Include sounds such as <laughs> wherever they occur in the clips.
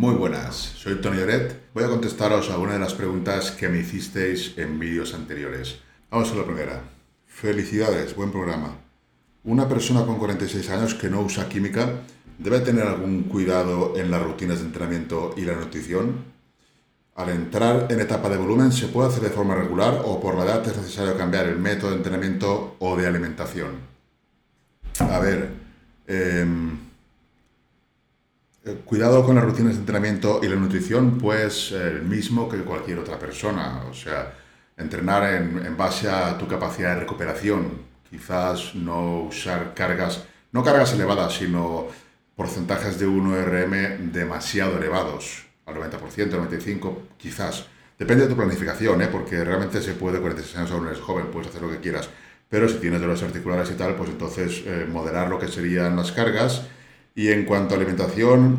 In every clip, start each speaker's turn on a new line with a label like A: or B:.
A: Muy buenas, soy Tony Oret. Voy a contestaros a una de las preguntas que me hicisteis en vídeos anteriores. Vamos a la primera. Felicidades, buen programa. Una persona con 46 años que no usa química debe tener algún cuidado en las rutinas de entrenamiento y la nutrición. Al entrar en etapa de volumen se puede hacer de forma regular o por la edad es necesario cambiar el método de entrenamiento o de alimentación. A ver, em, cuidado con las rutinas de entrenamiento y la nutrición, pues el mismo que cualquier otra persona. O sea, entrenar en, base a tu capacidad de recuperación. Quizás no usar cargas, no cargas elevadas, sino porcentajes de 1RM demasiado elevados, al 90%, al 95%, quizás. Depende de tu planificación, ¿eh? porque realmente se puede, 46 años aún eres joven, puedes hacer lo que quieras. Pero si tienes dolores articulares y tal, pues entonces eh, moderar lo que serían las cargas y en cuanto a alimentación,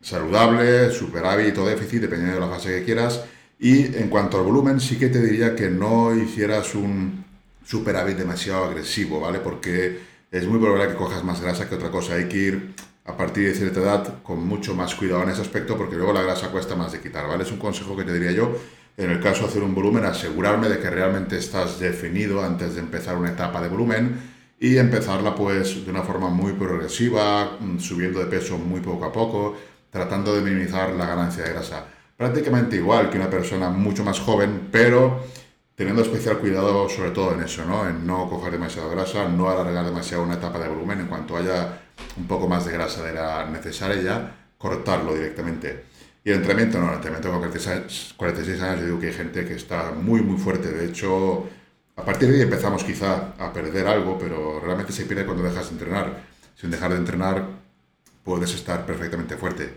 A: saludable, superávit o déficit, dependiendo de la fase que quieras. Y en cuanto al volumen, sí que te diría que no hicieras un superávit demasiado agresivo, ¿vale? Porque es muy probable que cojas más grasa que otra cosa. Hay que ir a partir de cierta edad con mucho más cuidado en ese aspecto porque luego la grasa cuesta más de quitar, ¿vale? Es un consejo que te diría yo. En el caso de hacer un volumen, asegurarme de que realmente estás definido antes de empezar una etapa de volumen y empezarla pues de una forma muy progresiva, mm, subiendo de peso muy poco a poco, tratando de minimizar la ganancia de grasa. Prácticamente igual que una persona mucho más joven, pero teniendo especial cuidado sobre todo en eso, ¿no? En no coger demasiada grasa, no alargar demasiado una etapa de volumen, en cuanto haya un poco más de grasa de la necesaria ya, cortarlo directamente. Y el entrenamiento, no, el entrenamiento con 46, 46 años, yo digo que hay gente que está muy, muy fuerte. De hecho, a partir de ahí empezamos quizá a perder algo, pero realmente se pierde cuando dejas de entrenar. Sin dejar de entrenar puedes estar perfectamente fuerte.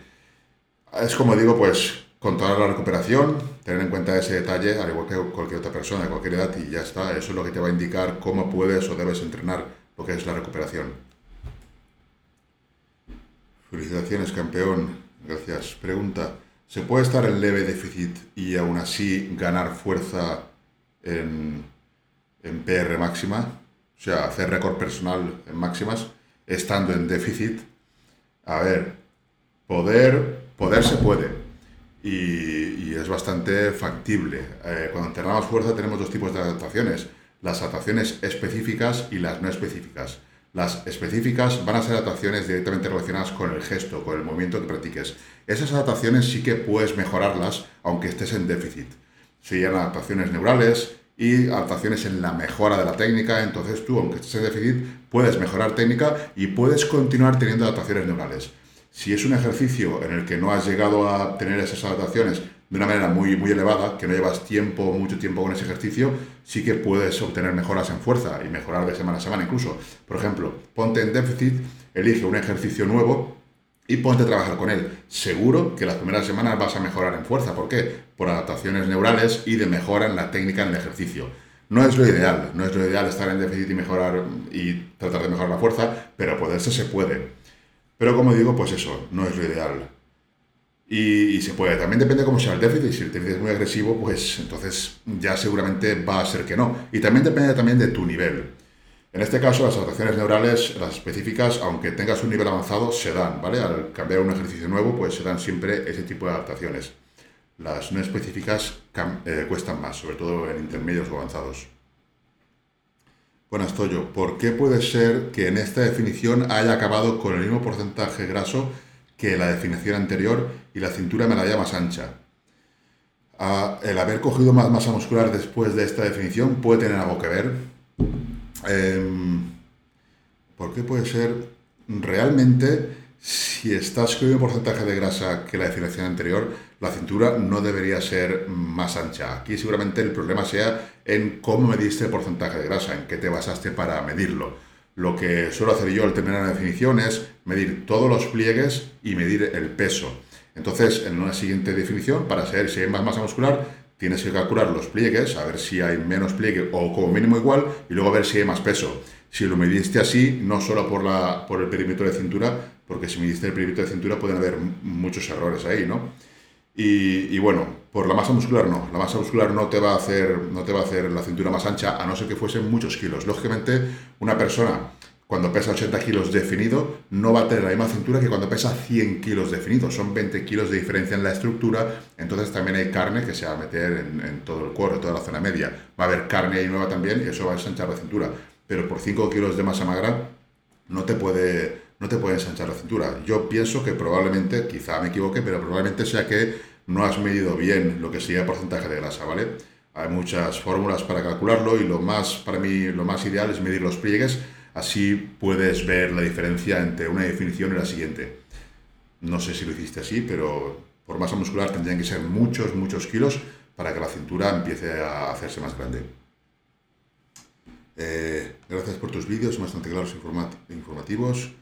A: Es como digo, pues controlar la recuperación, tener en cuenta ese detalle, al igual que cualquier otra persona de cualquier edad, y ya está. Eso es lo que te va a indicar cómo puedes o debes entrenar, lo que es la recuperación. Felicitaciones, campeón. Gracias. Pregunta. ¿Se puede estar en leve déficit y aún así ganar fuerza en en PR máxima, o sea, hacer récord personal en máximas, estando en déficit. A ver, poder, poder se puede. Y, es bastante factible. Eh, cuando entrenamos fuerza tenemos dos tipos de adaptaciones, las adaptaciones específicas y las no específicas. Las específicas van a ser adaptaciones directamente relacionadas con el gesto, con el movimiento que practiques. Esas adaptaciones sí que puedes mejorarlas aunque estés en déficit. Serían adaptaciones neurales, y adaptaciones en la mejora de la técnica. Entonces tú, aunque estés en déficit, puedes mejorar técnica y puedes continuar teniendo adaptaciones neurales. Si es un ejercicio en el que no has llegado a tener esas adaptaciones de una manera muy, muy elevada, que no llevas tiempo, mucho tiempo con ese ejercicio, sí que puedes obtener mejoras en fuerza y mejorar de semana a semana incluso. Por ejemplo, ponte en déficit, elige un ejercicio nuevo y ponte a trabajar con él. Seguro que las primeras semanas vas a mejorar en fuerza. ¿Por qué? Por adaptaciones neurales y de mejora en la técnica en el ejercicio. No es lo ideal, no es lo ideal estar en déficit y mejorar y tratar de mejorar la fuerza, pero poderse se puede. Pero como digo, pues eso, no es lo ideal. Y, se puede, también depende cómo sea el déficit, si el déficit es muy agresivo, pues entonces ya seguramente va a ser que no. Y también depende también de tu nivel. En este caso, las adaptaciones neurales, las específicas, aunque tengas un nivel avanzado, se dan, ¿vale? Al cambiar un ejercicio nuevo, pues se dan siempre ese tipo de adaptaciones. Las no específicas eh, cuestan más, sobre todo en intermedios o avanzados. Buenas, Toyo. ¿Por qué puede ser que en esta definición haya acabado con el mismo porcentaje graso que la definición anterior y la cintura me la haya más ancha? Ah, el haber cogido más masa muscular después de esta definición puede tener algo que ver Em, ¿Por qué puede ser? Realmente, si estás con un porcentaje de grasa que la definición anterior, la cintura no debería ser más ancha. Aquí seguramente el problema sea en cómo mediste el porcentaje de grasa, en qué te basaste para medirlo. Lo que suelo hacer yo al terminar la definición es medir todos los pliegues y medir el peso. Entonces, en una siguiente definición, para saber si hay más masa muscular, tienes que calcular los pliegues, a ver si hay menos pliegue o como mínimo igual, y luego a ver si hay más peso. Si lo mediste así, no solo por, la, por el perímetro de cintura, porque si midiste el perímetro de cintura pueden haber muchos errores ahí, ¿no? Y, y, bueno, por la masa muscular no. La masa muscular no te, va a hacer, no te va a hacer la cintura más ancha, a no ser que fuesen muchos kilos. Lógicamente, una persona cuando pesa 80 kilos definido, no va a tener la misma cintura que cuando pesa 100 kilos definido. Son 20 kilos de diferencia en la estructura, entonces también hay carne que se va a meter en, todo el cuerpo, toda la zona media. Va a haber carne ahí nueva también y eso va a ensanchar la cintura. Pero por 5 kilos de masa magra no te puede, no te puede ensanchar la cintura. Yo pienso que probablemente, quizá me equivoque, pero probablemente sea que no has medido bien lo que sería el porcentaje de grasa, ¿vale? Hay muchas fórmulas para calcularlo y lo más, para mí, lo más ideal es medir los pliegues Así puedes ver la diferencia entre una definición y la siguiente. No sé si lo hiciste así, pero por masa muscular tendrían que ser muchos, muchos kilos para que la cintura empiece a hacerse más grande. Eh, gracias por tus vídeos, bastante claros e informativos.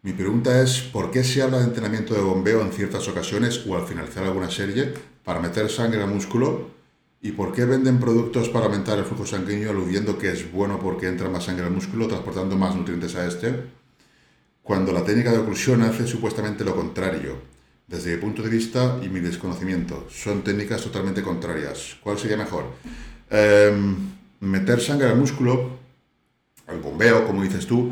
A: Mi pregunta es, ¿por qué se habla de entrenamiento de bombeo en ciertas ocasiones o al finalizar alguna serie para meter sangre al músculo ¿Y por qué venden productos para aumentar el flujo sanguíneo aludiendo que es bueno porque entra más sangre al músculo, transportando más nutrientes a este? Cuando la técnica de oclusión hace supuestamente lo contrario. Desde mi punto de vista y mi desconocimiento, son técnicas totalmente contrarias. ¿Cuál sería mejor? Em, meter sangre al músculo, al bombeo, como dices tú,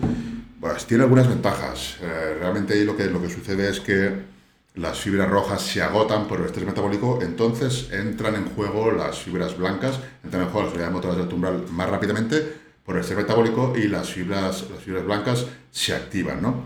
A: pues tiene algunas ventajas. Eh, realmente ahí lo que, lo que sucede es que las fibras rojas se agotan por el estrés metabólico, entonces entran en juego las fibras blancas, entran en juego las unidades motoras del tumbral más rápidamente por el estrés metabólico y las fibras, las fibras blancas se activan. ¿no?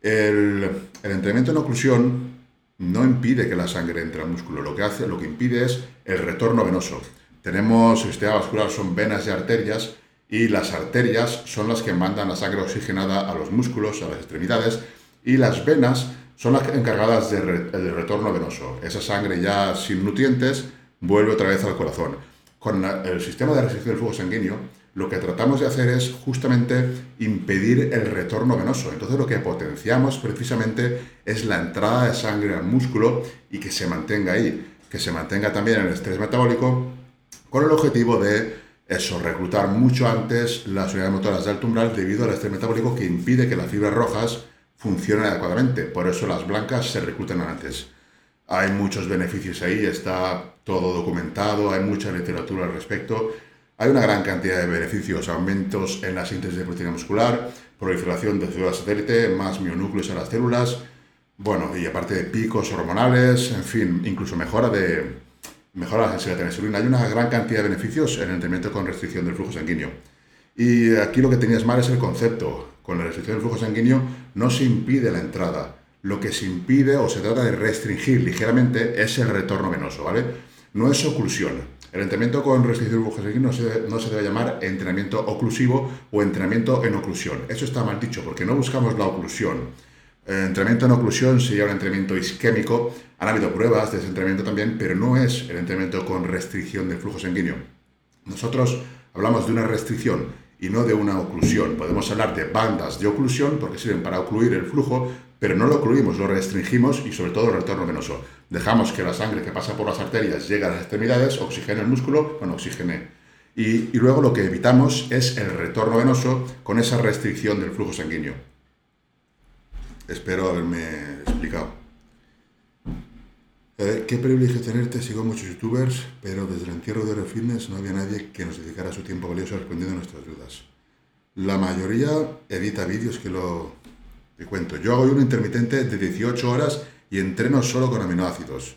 A: El, el, entrenamiento en oclusión no impide que la sangre entre al músculo, lo que, hace, lo que impide es el retorno venoso. Tenemos, el sistema vascular son venas y arterias, y las arterias son las que mandan la sangre oxigenada a los músculos, a las extremidades, y las venas son las encargadas del retorno venoso. Esa sangre ya sin nutrientes vuelve otra vez al corazón. Con el sistema de restricción del flujo sanguíneo, lo que tratamos de hacer es justamente impedir el retorno venoso. Entonces lo que potenciamos precisamente es la entrada de sangre al músculo y que se mantenga ahí, que se mantenga también el estrés metabólico, con el objetivo de eso, reclutar mucho antes las unidades motoras de alto umbral debido al estrés metabólico que impide que las fibras rojas funcionan adecuadamente. Por eso las blancas se reclutan antes. Hay muchos beneficios ahí, está todo documentado, hay mucha literatura al respecto. Hay una gran cantidad de beneficios, aumentos en la síntesis de proteína muscular, proliferación de células satélite, más mionúcleos en las células, bueno, y aparte de picos hormonales, en fin, incluso mejora de mejora la sensibilidad de la insulina. Hay una gran cantidad de beneficios en el entrenamiento con restricción del flujo sanguíneo. Y aquí lo que tenías mal es el concepto con la restricción del flujo sanguíneo no se impide la entrada. Lo que se impide o se trata de restringir ligeramente es el retorno venoso, ¿vale? No es oclusión. El entrenamiento con restricción sanguíneo no se, no se debe llamar entrenamiento oclusivo o entrenamiento en oclusión. Eso está mal dicho porque no buscamos la oclusión. El entrenamiento en oclusión sería un entrenamiento isquémico. Han habido pruebas de ese entrenamiento también, pero no es el entrenamiento con restricción del flujo sanguíneo. Nosotros hablamos de una restricción y no de una oclusión. Podemos hablar de bandas de oclusión porque sirven para ocluir el flujo, pero no lo ocluimos, lo restringimos y sobre todo el retorno venoso. Dejamos que la sangre que pasa por las arterias llegue a las extremidades, oxigene el músculo, bueno, oxigene. Y, y luego lo que evitamos es el retorno venoso con esa restricción del flujo sanguíneo. Espero haberme explicado. Eh, qué privilegio tenerte, sigo muchos youtubers, pero desde el entierro de Fitness no había nadie que nos dedicara su tiempo valioso respondiendo a nuestras dudas. La mayoría edita vídeos que lo te cuento. Yo hago un intermitente de 18 horas y entreno solo con aminoácidos.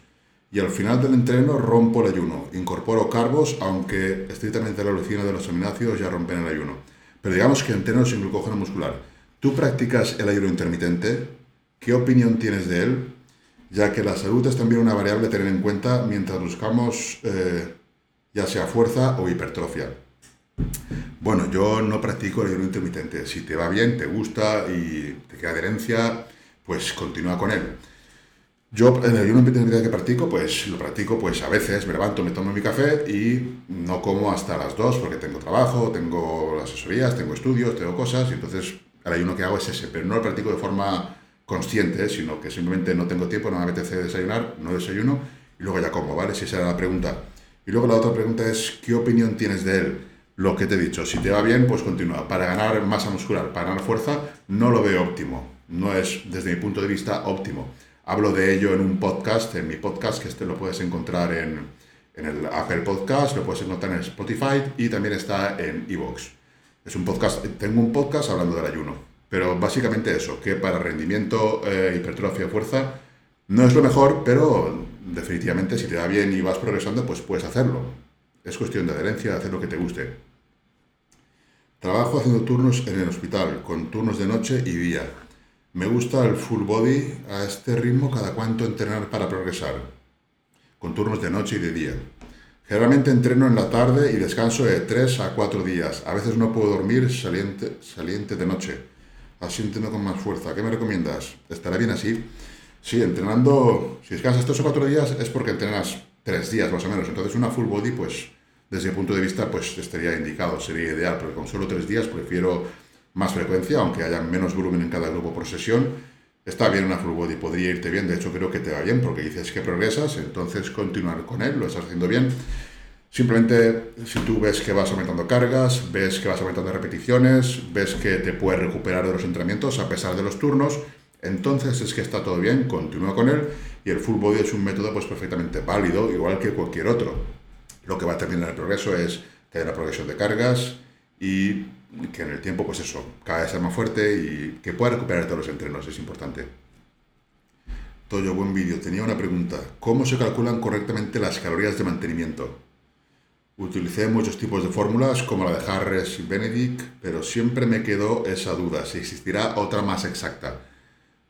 A: Y al final del entreno rompo el ayuno, incorporo carbos, aunque estrictamente la alucina de los aminoácidos ya rompen el ayuno. Pero digamos que entreno sin glucógeno muscular. ¿Tú practicas el ayuno intermitente? ¿Qué opinión tienes de él? Ya que la salud es también una variable a tener en cuenta mientras buscamos eh, ya sea fuerza o hipertrofia. Bueno, yo no practico el ayuno intermitente. Si te va bien, te gusta y te queda adherencia, pues continúa con él. Yo en el ayuno intermitente que practico, pues lo practico pues a veces, me levanto, me tomo mi café y no como hasta las 2 porque tengo trabajo, tengo asesorías, tengo estudios, tengo cosas y entonces el ayuno que hago es ese, pero no lo practico de forma consciente, sino que simplemente no tengo tiempo, no me apetece desayunar, no desayuno y luego ya como, ¿vale? Si esa era la pregunta. Y luego la otra pregunta es, ¿qué opinión tienes de él? Lo que te he dicho, si te va bien, pues continúa. Para ganar masa muscular, para ganar fuerza, no lo veo óptimo. No es, desde mi punto de vista, óptimo. Hablo de ello en un podcast, en mi podcast, que este lo puedes encontrar en, en el Apple Podcast, lo puedes encontrar en Spotify y también está en Evox. Es un podcast, tengo un podcast hablando del ayuno, pero básicamente eso, que para rendimiento, eh, hipertrofia, fuerza, no es lo mejor, pero definitivamente si te da bien y vas progresando, pues puedes hacerlo. Es cuestión de adherencia, hacer lo que te guste. Trabajo haciendo turnos en el hospital, con turnos de noche y día. Me gusta el full body a este ritmo cada cuánto entrenar para progresar, con turnos de noche y de día. Generalmente entreno en la tarde y descanso de 3 a 4 días. A veces no puedo dormir saliente, saliente de noche. Así entreno con más fuerza. ¿Qué me recomiendas? ¿Estará bien así? Sí, entrenando, si descansas 3 o 4 días es porque entrenas 3 días más o menos. Entonces una full body, pues desde el punto de vista, pues estaría indicado, sería ideal, porque con solo 3 días prefiero más frecuencia, aunque haya menos volumen en cada grupo por sesión. Está bien una full body, podría irte bien, de hecho creo que te va bien porque dices que progresas, entonces continuar con él, lo estás haciendo bien. Simplemente si tú ves que vas aumentando cargas, ves que vas aumentando repeticiones, ves que te puedes recuperar de los entrenamientos a pesar de los turnos, entonces es que está todo bien, continúa con él y el full body es un método pues perfectamente válido, igual que cualquier otro. Lo que va a terminar el progreso es haya una progresión de cargas y que en el tiempo, pues eso, cada vez sea más fuerte y que pueda recuperar todos los entrenos, es importante. Toyo, buen vídeo. Tenía una pregunta. ¿Cómo se calculan correctamente las calorías de mantenimiento? Utilicé muchos tipos de fórmulas como la de Harris y Benedict, pero siempre me quedó esa duda, si existirá otra más exacta.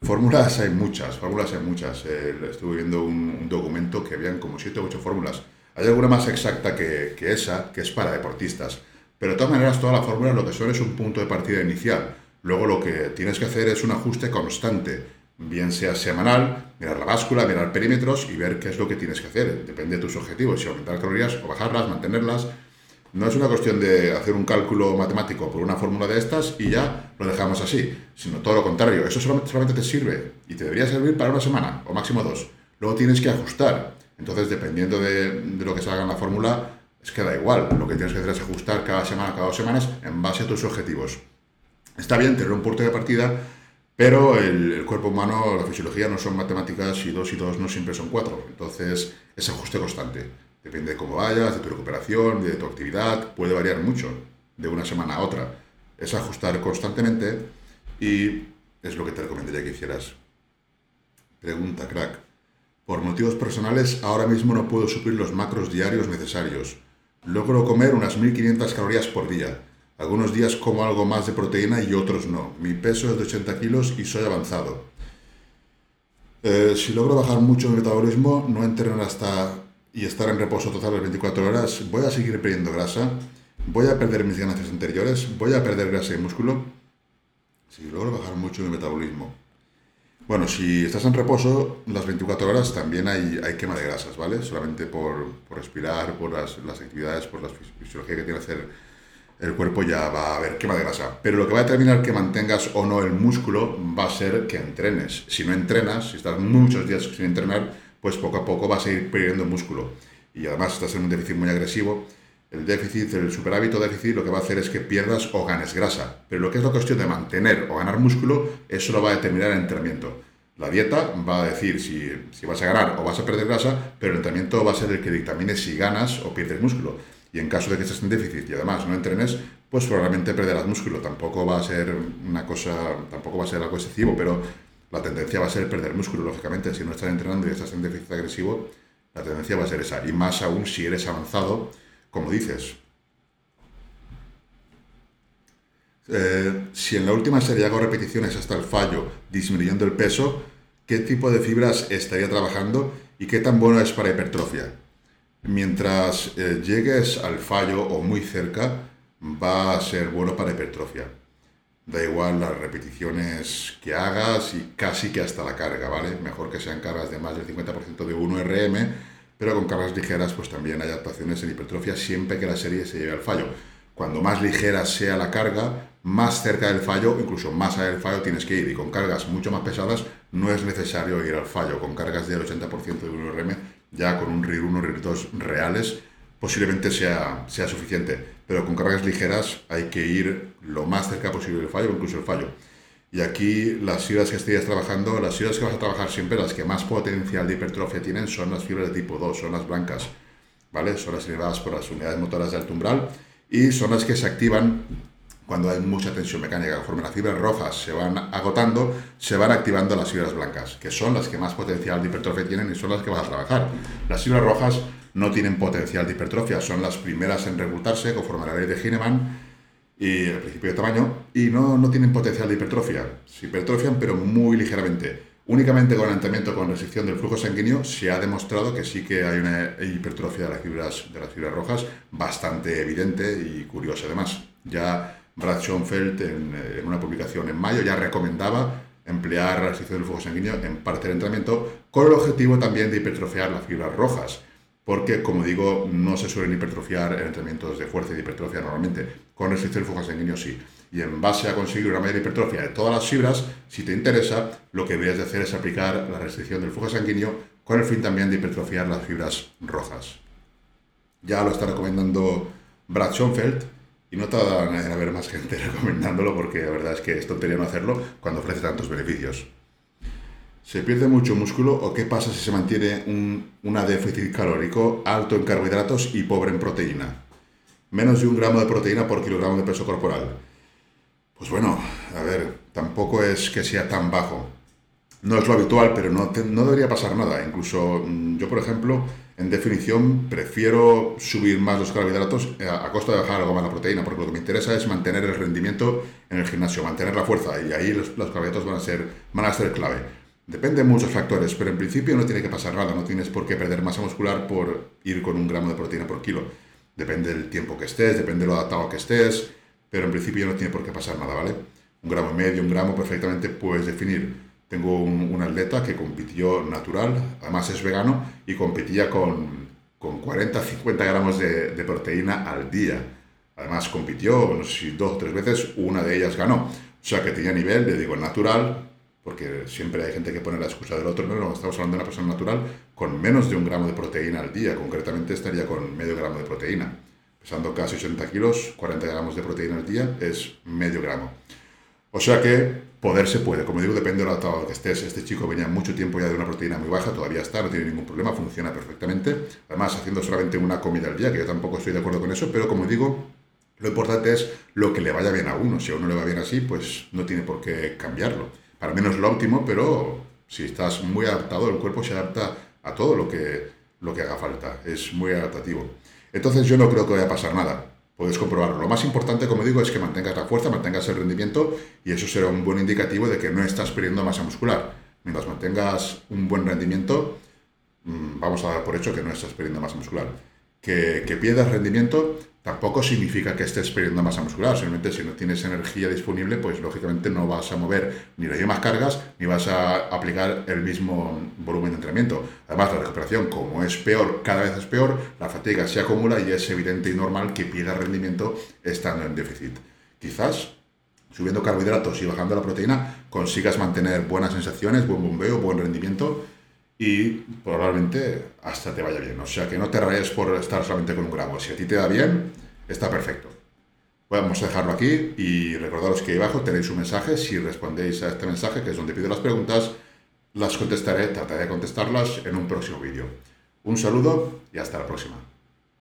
A: Fórmulas hay muchas, fórmulas hay muchas. Eh, estuve viendo un, documento que habían como 7 o 8 fórmulas. Hay alguna más exacta que, que esa, que es para deportistas. Pero de todas maneras, todas las fórmulas lo que son es un punto de partida inicial. Luego lo que tienes que hacer es un ajuste constante, bien sea semanal, mirar la báscula, mirar perímetros y ver qué es lo que tienes que hacer. Depende de tus objetivos, si aumentar calorías o bajarlas, mantenerlas. No es una cuestión de hacer un cálculo matemático por una fórmula de estas y ya lo dejamos así, sino todo lo contrario. Eso solamente te sirve y te debería servir para una semana o máximo dos. Luego tienes que ajustar. Entonces, dependiendo de, de lo que salga en la fórmula, es que da igual, lo que tienes que hacer es ajustar cada semana, cada dos semanas, en base a tus objetivos. Está bien tener un punto de partida, pero el, cuerpo humano, la fisiología no son matemáticas y dos y dos no siempre son cuatro. Entonces es ajuste constante. Depende de cómo vayas, de tu recuperación, de tu actividad, puede variar mucho de una semana a otra. Es ajustar constantemente y es lo que te recomendaría que hicieras. Pregunta, crack. Por motivos personales, ahora mismo no puedo suplir los macros diarios necesarios. Logro comer unas 1500 calorías por día. Algunos días como algo más de proteína y otros no. Mi peso es de 80 kilos y soy avanzado. Eh, si logro bajar mucho el metabolismo, no entrenar hasta y estar en reposo total las 24 horas, voy a seguir perdiendo grasa, voy a perder mis ganancias anteriores, voy a perder grasa y músculo. Si logro bajar mucho el metabolismo, bueno, si estás en reposo, las 24 horas también hay, hay quema de grasas, ¿vale? Solamente por, por respirar, por las, las, actividades, por la fisiología que tiene que hacer el cuerpo ya va a haber quema de grasa. Pero lo que va a determinar que mantengas o no el músculo va a ser que entrenes. Si no entrenas, si estás muchos días sin entrenar, pues poco a poco vas a ir perdiendo músculo. Y además estás en un déficit muy agresivo, el déficit, el superávito déficit, lo que va a hacer es que pierdas o ganes grasa. Pero lo que es la cuestión de mantener o ganar músculo, eso lo va a determinar el entrenamiento. La dieta va a decir si, si, vas a ganar o vas a perder grasa, pero el entrenamiento va a ser el que dictamine si ganas o pierdes músculo. Y en caso de que estés en déficit y además no entrenes, pues probablemente perderás músculo. Tampoco va a ser una cosa, tampoco va a ser algo excesivo, pero la tendencia va a ser perder músculo, lógicamente. Si no estás entrenando y estás en déficit agresivo, la tendencia va a ser esa. Y más aún si eres avanzado, como dices, eh, si en la última serie hago repeticiones hasta el fallo, disminuyendo el peso, ¿qué tipo de fibras estaría trabajando y qué tan bueno es para hipertrofia? Mientras eh, llegues al fallo o muy cerca, va a ser bueno para hipertrofia. Da igual las repeticiones que hagas y casi que hasta la carga, ¿vale? Mejor que sean cargas de más del 50% de 1RM pero con cargas ligeras pues también hay adaptaciones en hipertrofia siempre que la serie se lleve al fallo. Cuando más ligera sea la carga, más cerca del fallo, incluso más allá del fallo tienes que ir. Y con cargas mucho más pesadas no es necesario ir al fallo. Con cargas del 80% de 1RM, ya con un RIR 1, RIR 2 reales, posiblemente sea, sea suficiente. Pero con cargas ligeras hay que ir lo más cerca posible del fallo, incluso el fallo. Y aquí las fibras que estés trabajando, las fibras que vas a trabajar siempre, las que más potencial de hipertrofia tienen son las fibras de tipo 2, son las blancas, ¿vale? Son las generadas por las unidades motoras de alto umbral y son las que se activan cuando hay mucha tensión mecánica, conforme las fibras rojas se van agotando, se van activando las fibras blancas, que son las que más potencial de hipertrofia tienen y son las que vas a trabajar. Las fibras rojas no tienen potencial de hipertrofia, son las primeras en reclutarse conforme a la ley de Hineman y el principio de tamaño, y no, no tienen potencial de hipertrofia. Se hipertrofian, pero muy ligeramente. Únicamente con entrenamiento con restricción del flujo sanguíneo se ha demostrado que sí que hay una hipertrofia de las fibras, de las fibras rojas bastante evidente y curiosa además. Ya Brad Schoenfeld en, en una publicación en mayo ya recomendaba emplear la restricción del flujo sanguíneo en parte del entrenamiento con el objetivo también de hipertrofiar las fibras rojas porque, como digo, no se suelen hipertrofiar en entrenamientos de fuerza y de hipertrofia normalmente. Con restricción del flujo sanguíneo sí. Y en base a conseguir una mayor hipertrofia de todas las fibras, si te interesa, lo que deberías de hacer es aplicar la restricción del flujo sanguíneo con el fin también de hipertrofiar las fibras rojas. Ya lo está recomendando Brad Schoenfeld y no tarda en haber más gente <laughs> recomendándolo porque la verdad es que es tontería no hacerlo cuando ofrece tantos beneficios. ¿Se pierde mucho músculo o qué pasa si se mantiene un déficit calórico alto en carbohidratos y pobre en proteína? Menos de un gramo de proteína por kilogramo de peso corporal. Pues bueno, a ver, tampoco es que sea tan bajo. No es lo habitual, pero no, no debería pasar nada. Incluso mm, yo, por ejemplo, en definición, prefiero subir más los carbohidratos a, costa de bajar algo más la proteína, porque lo que me interesa es mantener el rendimiento en el gimnasio, mantener la fuerza, y ahí los, los carbohidratos van a, ser, van a ser clave. Depende de muchos factores, pero en principio no tiene que pasar nada, no tienes por qué perder masa muscular por ir con un gramo de proteína por kilo. Depende del tiempo que estés, depende de lo adaptado que estés, pero en principio no tiene por qué pasar nada, ¿vale? Un gramo y medio, un gramo perfectamente puedes definir. Tengo un, atleta que compitió natural, además es vegano, y competía con, con 40-50 gramos de, proteína al día. Además compitió, dos o tres veces, una de ellas ganó. O sea que tenía nivel, le digo, natural, porque siempre hay gente que pone la excusa del otro, no, no, estamos hablando de una persona natural con menos de un gramo de proteína al día, concretamente estaría con medio gramo de proteína. Pesando casi 80 kilos, 40 gramos de proteína al día es medio gramo. O sea que poder se puede, como digo, depende del adaptado que estés. Este chico venía mucho tiempo ya de una proteína muy baja, todavía está, no tiene ningún problema, funciona perfectamente. Además, haciendo solamente una comida al día, que yo tampoco estoy de acuerdo con eso, pero como digo, lo importante es lo que le vaya bien a uno. Si a uno le va bien así, pues no tiene por qué cambiarlo al menos lo óptimo, pero si estás muy adaptado, el cuerpo se adapta a todo lo que, lo que haga falta, es muy adaptativo. Entonces yo no creo que vaya a pasar nada, puedes comprobarlo. Lo más importante, como digo, es que mantengas la fuerza, mantengas el rendimiento y eso será un buen indicativo de que no estás perdiendo masa muscular. Mientras mantengas un buen rendimiento, mm, vamos a dar por hecho que no estás perdiendo masa muscular. Que, que pierdas rendimiento tampoco significa que estés perdiendo masa muscular, simplemente si no tienes energía disponible, pues lógicamente no vas a mover ni las mismas cargas, ni vas a aplicar el mismo volumen de entrenamiento. Además, la recuperación, como es peor, cada vez es peor, la fatiga se acumula y es evidente y normal que pierda rendimiento estando en déficit. Quizás subiendo carbohidratos y bajando la proteína consigas mantener buenas sensaciones, buen bombeo, buen rendimiento y probablemente hasta te vaya bien. O sea que no te rayes por estar solamente con un gramo. Si a ti te da bien, está perfecto. Vamos a dejarlo aquí y recordaros que ahí abajo tenéis un mensaje. Si respondéis a este mensaje, que es donde pido las preguntas, las contestaré, trataré de contestarlas en un próximo vídeo. Un saludo y hasta la próxima.